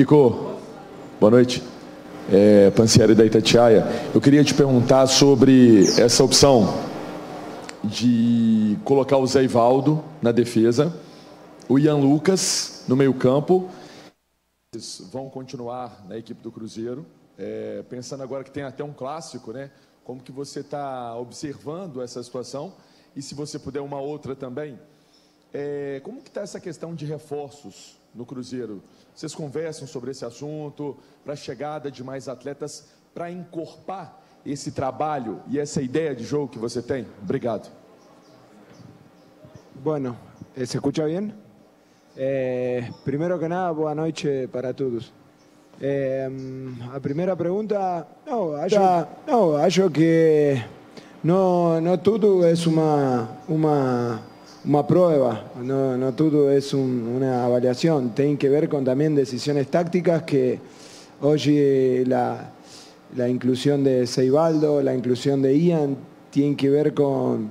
Nico, boa noite. É, da Itatiaia. Eu queria te perguntar sobre essa opção de colocar o Zé Ivaldo na defesa, o Ian Lucas no meio-campo. Vão continuar na equipe do Cruzeiro. É, pensando agora que tem até um clássico, né? Como que você está observando essa situação? E se você puder uma outra também, é, como que está essa questão de reforços no Cruzeiro? Vocês conversam sobre esse assunto para a chegada de mais atletas para encorpar esse trabalho e essa ideia de jogo que você tem? Obrigado. Bueno, eh, ¿se escucha bien? Eh, primero que nada, boa noite para todos. Eh, a primeira pergunta, não, acho, não, acho que não, não tudo é uma, uma, uma prova, não, não tudo é um, uma avaliação, tem que ver com também decisões tácticas que hoje a, a inclusão de Seibaldo, a inclusão de Ian, tem que ver com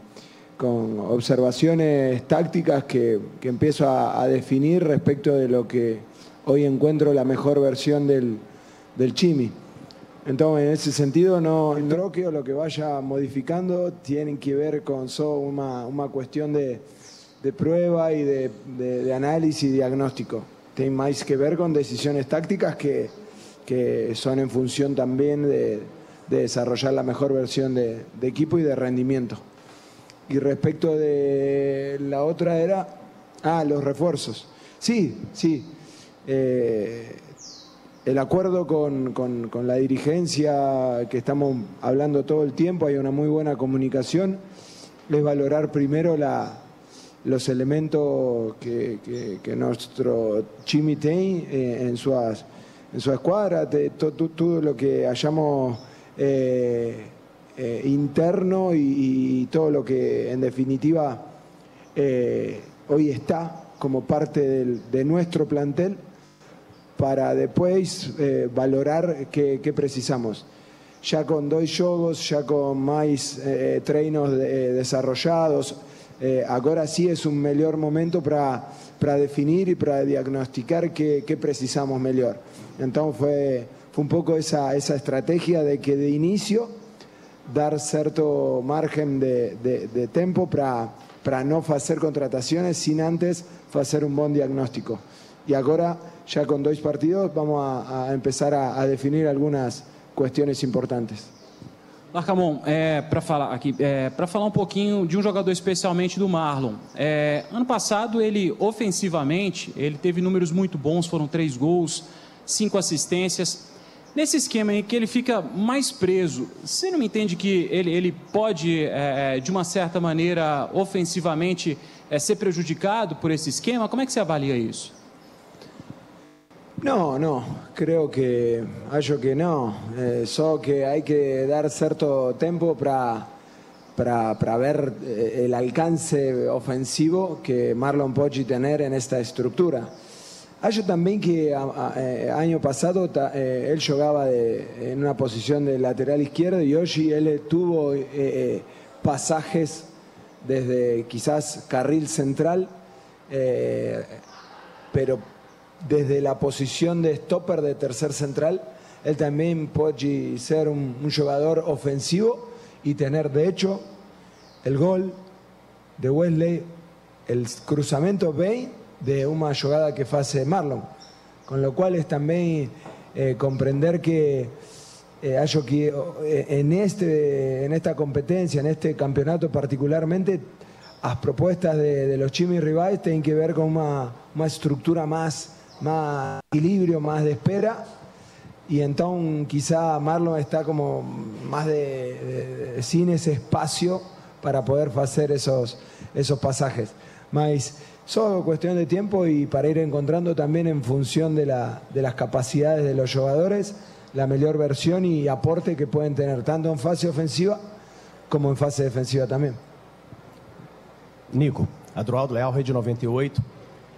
con observaciones tácticas que, que empiezo a, a, definir respecto de lo que hoy encuentro la mejor versión del, del Chimi. Entonces, en ese sentido, no, el troque o lo que vaya modificando tienen que ver con solo una, una cuestión de, de, prueba y de, de, de, análisis y diagnóstico. Tiene más que ver con decisiones tácticas que, que son en función también de, desarrollar la mejor versión de equipo y de rendimiento. Y respecto de la otra era, ah, los refuerzos. Sí, sí. Eh, el acuerdo con, con, la dirigencia que estamos hablando todo el tiempo, hay una muy buena comunicación, es valorar primero la, los elementos que, nuestro Chimi eh, en, su, en su escuadra, todo, todo, lo que hayamos... Eh, eh, interno y, todo lo que en definitiva hoy está como parte de nuestro plantel para después eh, valorar qué, precisamos. Ya con dos juegos, ya con más eh, treinos de, desarrollados, ahora sí es un mejor momento para, para definir y para diagnosticar qué, precisamos mejor. Entonces fue, fue un poco esa, esa estrategia de que de inicio dar cierto margen de, de, tempo para, para no hacer contrataciones sin antes hacer un buen diagnóstico. Y ahora, ya con dos partidos, vamos a, a empezar a, a, definir algunas cuestiones importantes. Larcamon, é, para falar aqui, é, para falar um pouquinho de um jogador especialmente do Marlon. É, ano passado ele ofensivamente ele teve números muito bons, foram três gols, cinco assistências. Nesse esquema em que ele fica mais preso, você não me entende que ele, ele pode, é, de uma certa maneira, ofensivamente, é, ser prejudicado por esse esquema? Como é que você avalia isso? No, no, creo que, acho que no, eh, que hay que dar cierto tempo para, ver eh, el alcance ofensivo que Marlon Poggi tener en esta estructura. Acho también que eh, año pasado eh, él jugaba en una posición de lateral izquierdo y hoy él tuvo pasajes desde quizás carril central, pero desde la posición de stopper de tercer central, él también puede ser un, un jugador ofensivo y tener de hecho el gol de Wesley, el cruzamiento 20 de una jugada que hace Marlon. Con lo cual es también eh, comprender que eh, que eh, en, este, en esta competencia, en este campeonato particularmente, las propuestas de, de los chimis rivales tienen que ver con una, una estructura más, más equilibrio, más de espera. Y entonces quizá Marlon está como más de, de, sin ese espacio para poder hacer esos, esos pasajes. Más Solo cuestión de tiempo y para ir encontrando también en función de, la, de las capacidades de los jugadores la mejor versión y aporte que pueden tener, tanto en fase ofensiva como en fase defensiva também. Nico, Adroaldo Leal, Rede 98.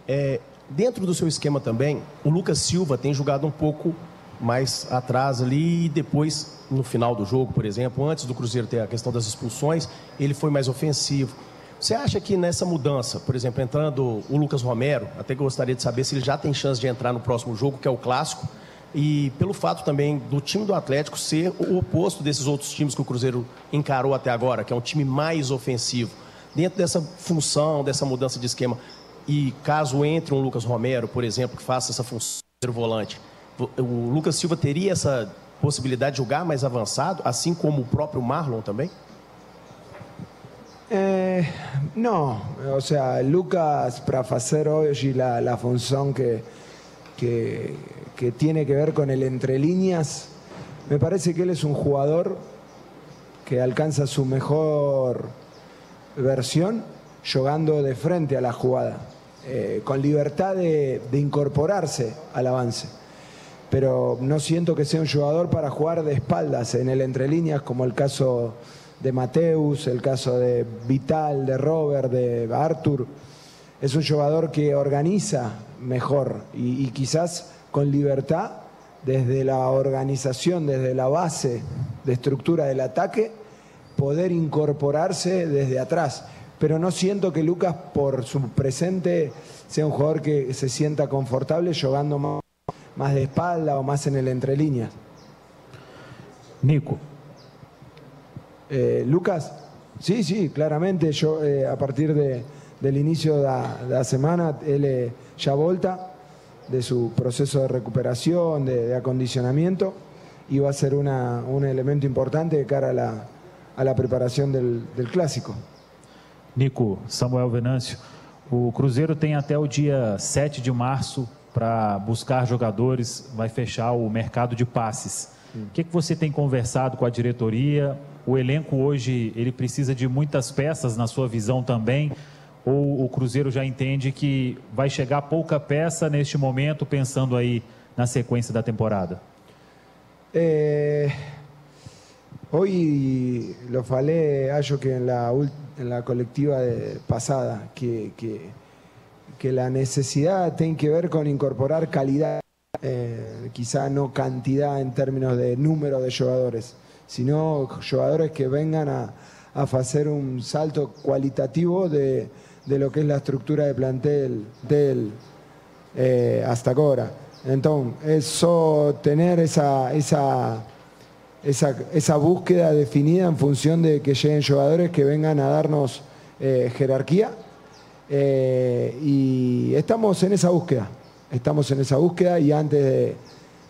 É, dentro do seu esquema também, o Lucas Silva tem jogado um pouco mais atrás ali e depois, no final do jogo, por exemplo, antes do Cruzeiro ter a questão das expulsões, ele foi mais ofensivo. Você acha que nessa mudança, por exemplo, entrando o Lucas Romero, até que eu gostaria de saber se ele já tem chance de entrar no próximo jogo, que é o clássico, e pelo fato também do time do Atlético ser o oposto desses outros times que o Cruzeiro encarou até agora, que é um time mais ofensivo. Dentro dessa função, dessa mudança de esquema, e caso entre um Lucas Romero, por exemplo, que faça essa função de volante, o Lucas Silva teria essa possibilidade de jogar mais avançado, assim como o próprio Marlon também? Eh, no, o sea, Lucas para hacer hoy la, la función que, que, que, tiene que ver con el entre líneas, me parece que él es un jugador que alcanza su mejor versión jugando de frente a la jugada, eh, con libertad de, de incorporarse al avance. Pero no siento que sea un jugador para jugar de espaldas en el entre líneas, como el caso de Mateus, el caso de Vital, de Robert, de Arthur. Es un jugador que organiza mejor y, quizás con libertad desde la organización, desde la base de estructura del ataque, poder incorporarse desde atrás. Pero no siento que Lucas, por su presente, sea un jugador que se sienta confortable jugando más, más de espalda o más en el entre líneas. Nico, Eh, Lucas, sí, sí, claramente. Yo, eh, a partir de, del inicio de la, semana, él eh, ya volta de su proceso de recuperación, de, de acondicionamiento, y va a ser una, un elemento importante de cara a la, a la preparação del, del clássico. Nico, Samuel Venâncio, o Cruzeiro tem até o dia 7 de março para buscar jogadores, vai fechar o mercado de passes. O que, que você tem conversado com a diretoria? O elenco hoje ele precisa de muitas peças na sua visão também? Ou o Cruzeiro já entende que vai chegar pouca peça neste momento, pensando aí na sequência da temporada? Hoy lo falei, acho que en la, en la colectiva de, pasada, que, que, la necesidad tiene que ver con incorporar calidad, eh, quizá no cantidad en términos de número de jugadores. sino jugadores que vengan a, hacer un salto cualitativo de, lo que es la estructura de plantel del eh, hasta ahora. Entonces, eso, tener esa, esa, esa, búsqueda definida en función de que lleguen jugadores que vengan a darnos eh, jerarquía. Eh, y estamos en esa búsqueda, estamos en esa búsqueda y antes de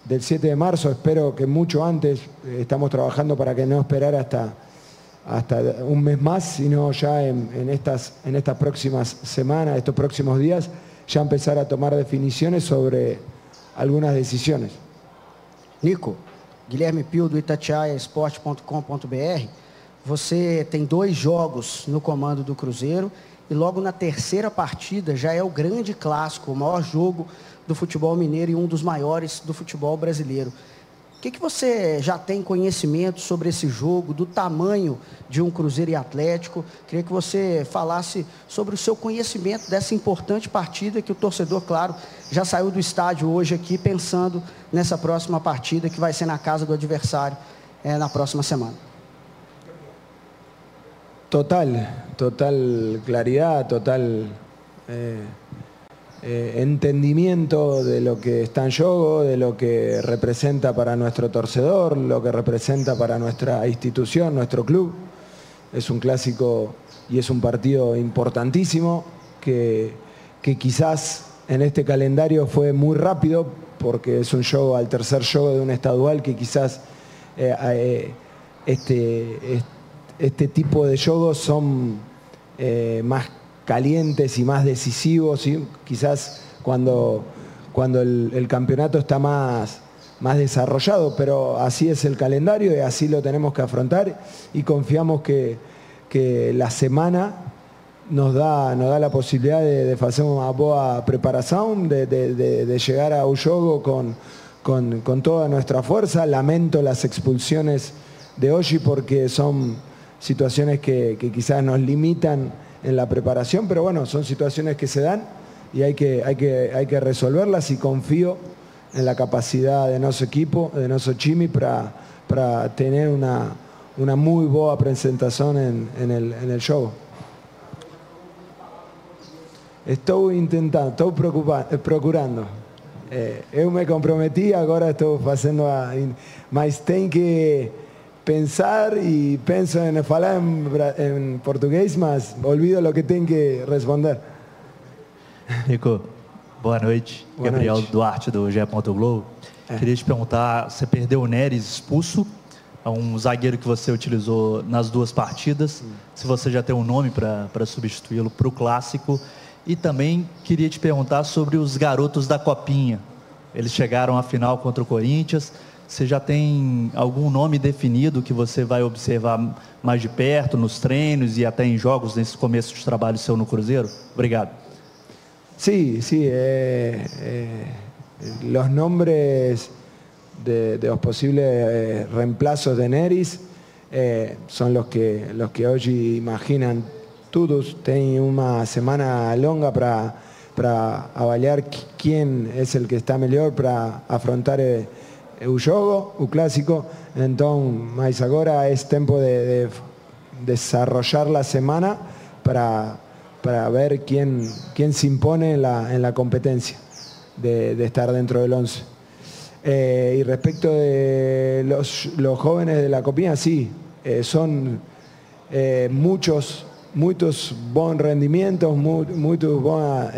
del 7 de marzo, espero que mucho antes, estamos trabajando para que no esperar hasta, hasta un mes más, sino ya en, estas, en estas próximas semanas, estos próximos días, ya empezar a tomar definiciones sobre algunas decisiones. Nico, Guilherme Pio do Itatiaia Esporte.com.br, você tem dois jogos no comando do Cruzeiro e logo na terceira partida já é o grande clássico, o maior jogo do futebol mineiro e um dos maiores do futebol brasileiro. O que, que você já tem conhecimento sobre esse jogo, do tamanho de um Cruzeiro e Atlético? Queria que você falasse sobre o seu conhecimento dessa importante partida que o torcedor, claro, já saiu do estádio hoje aqui pensando nessa próxima partida que vai ser na casa do adversário é, na próxima semana. Total, total claridad, total. Eh Eh, entendimiento de lo que está en juego, de lo que representa para nuestro torcedor, lo que representa para nuestra institución, nuestro club. Es un clásico y es un partido importantísimo que, que quizás en este calendario fue muy rápido porque es un juego al tercer juego de un estadual que quizás eh, eh, este, este tipo de juegos son más calientes y más decisivos, y quizás cuando, cuando el, campeonato está más, más desarrollado, pero así es el calendario y así lo tenemos que afrontar y confiamos que, que la semana nos da, nos da la posibilidad de, hacer una buena preparación, de, de, llegar a Ullogo con, con, con, toda nuestra fuerza. Lamento las expulsiones de hoy porque son situaciones que quizás nos limitan en la preparación, pero bueno, son situaciones que se dan y hay que, hay que, hay que resolverlas y confío en la capacidad de nuestro equipo, de nuestro Chimi, para, para tener una, una muy buena presentación en, el, en el show. estou tentando, estou procurando. É, eu me comprometi, agora estou fazendo a. Mas tem que pensar e penso em falar em, em português, mas olvido o que tenho que responder. Nico, boa noite. Boa Gabriel noite. Duarte, do GE. Globo. É. Queria te perguntar: você perdeu o Neres expulso, é um zagueiro que você utilizou nas duas partidas. Hum. Se você já tem um nome para substituí-lo para o clássico. E também queria te perguntar sobre os garotos da Copinha. Eles chegaram à final contra o Corinthians. Você já tem algum nome definido que você vai observar mais de perto nos treinos e até em jogos nesse começo de trabalho seu no Cruzeiro? Obrigado. Sí, sí. Eh, eh, los nombres de, de eh, reemplazos de Neris eh, son los que, los que todos. Tienen una semana longa para, para avaliar quién es el que está mejor para afrontar el, el juego, el clásico. Entonces, más ahora es tiempo de, de desarrollar la semana para para ver quién, quién se impone en la, en la competencia de, estar dentro del 11. Eh, y respecto de los, los, jóvenes de la copia, sí, eh, son eh, muchos, muchos buenos rendimientos, muchos buenos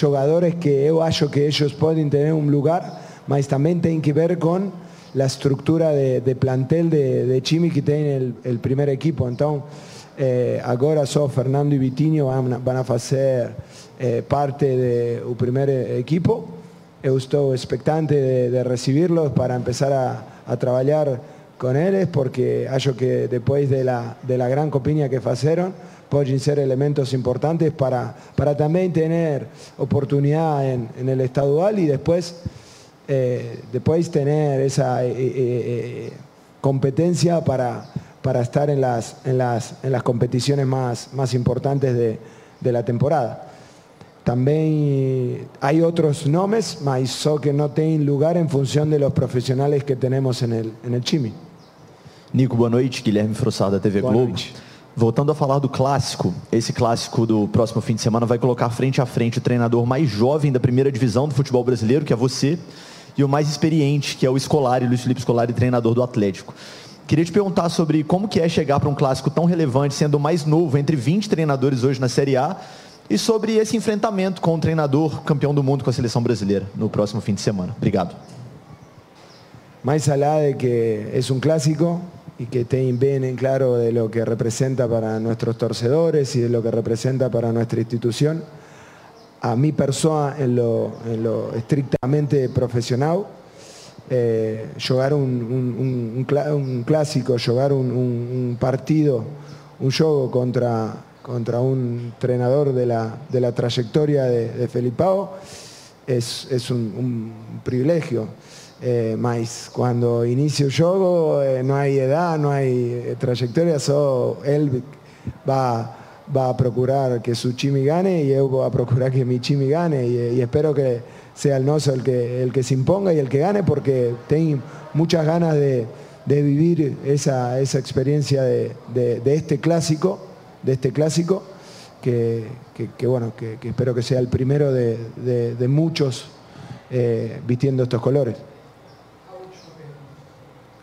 jugadores que yo acho que ellos pueden tener un lugar, pero también tienen que ver con la estructura de, plantel de, Chimi que tiene el, el primer equipo. Entonces, eh, agora só Fernando e Vitinho vão, vão fazer eh, parte do primeiro equipo. Eu estou expectante de, de recibirlos para começar a, a trabalhar com eles, porque acho que depois de la, gran copinha que fizeram, podem ser elementos importantes para, para também ter oportunidade em, el estadual e depois, eh, depois ter essa eh, eh, eh competência para para estar en las, en las, en las competiciones más, más importantes de, de la temporada. También hay otros nombres, mas só que no tienen lugar en función de los profesionales que tenemos en el, en el Chimi. Nico, boa noite. Guilherme Frossada, TV boa Globo. Noite. Voltando a falar do clássico, esse clássico do próximo fim de semana vai colocar frente a frente o treinador mais jovem da primeira divisão do futebol brasileiro, que é você, e o mais experiente, que é o Escolari, Luiz Felipe Escolari, treinador do Atlético. Queria te perguntar sobre como que é chegar para um clássico tão relevante, sendo o mais novo entre 20 treinadores hoje na Série A, e sobre esse enfrentamento com o treinador campeão do mundo com a seleção brasileira no próximo fim de semana. Obrigado. Mais allá de que é um clássico e que tem bem em claro de lo que representa para nossos torcedores e de lo que representa para nossa instituição, a mi persona en lo, en lo estrictamente profesional, eh, jugar un, clásico, jugar un, partido, un juego contra, contra un entrenador de la, de la trayectoria de, de Felipao es, un, privilegio. Eh, más cuando inicia el juego eh, no hay edad, no hay trayectoria, solo él va, va a procurar que su chimi gane y yo voy a procurar que mi chimi gane y espero que sea el Noso el que, el que se imponga y el que gane, porque tengo muchas ganas de, vivir esa, experiencia de, este clásico, de este clásico, que, bueno, que, espero que sea el primero de, muchos eh, vistiendo estos colores.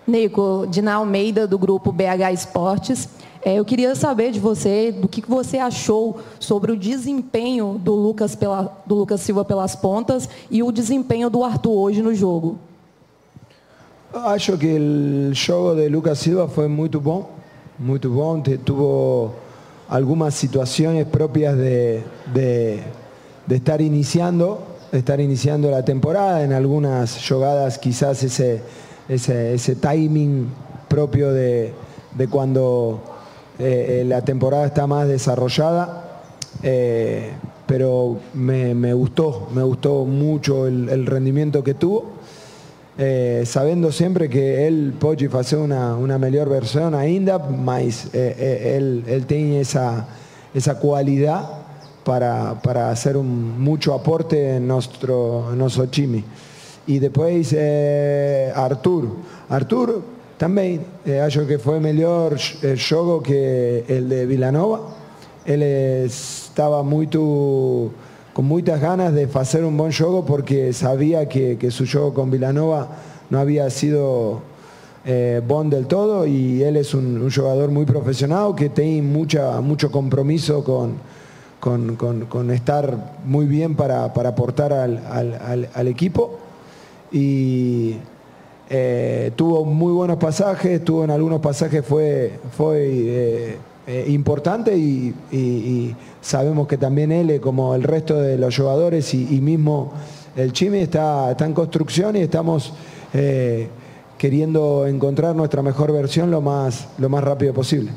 Nico, Dina Almeida, do grupo BH Esportes. É, eu queria saber de você, do que você achou sobre o desempenho do Lucas, pela, do Lucas Silva pelas pontas e o desempenho do Arthur hoje no jogo. Acho que o jogo de Lucas Silva foi muito bom, muito bom. Tuvo algumas situações próprias de, de, de estar iniciando, de estar iniciando a temporada. Em algumas jogadas, quizás esse ese, timing propio de, cuando eh, eh, la temporada está más desarrollada. Eh, pero me, gustó, me gustó mucho el, rendimiento que tuvo. sabiendo siempre que él puede hacer una, una mejor versión ainda, mas él, él, tiene esa, esa cualidad para, para hacer un, mucho aporte en nuestro, en nuestro. Y después eh, Artur. Artur también, eh, que fue mejor el juego que el de Villanova. Él es, estaba muy con muchas ganas de hacer un buen juego porque sabía que, su juego con Vilanova no había sido eh, del todo y él es un, jugador muy profesional que tiene mucha, mucho compromiso con, con, estar muy bien para, aportar al, equipo. Y eh, tuvo muy buenos pasajes, tuvo en algunos pasajes fue, fue eh, eh, importante y, sabemos que también él, como el resto de los jugadores y, mismo el Chimi, está, está, en construcción y estamos queriendo encontrar nuestra mejor versión lo más, lo más rápido posible.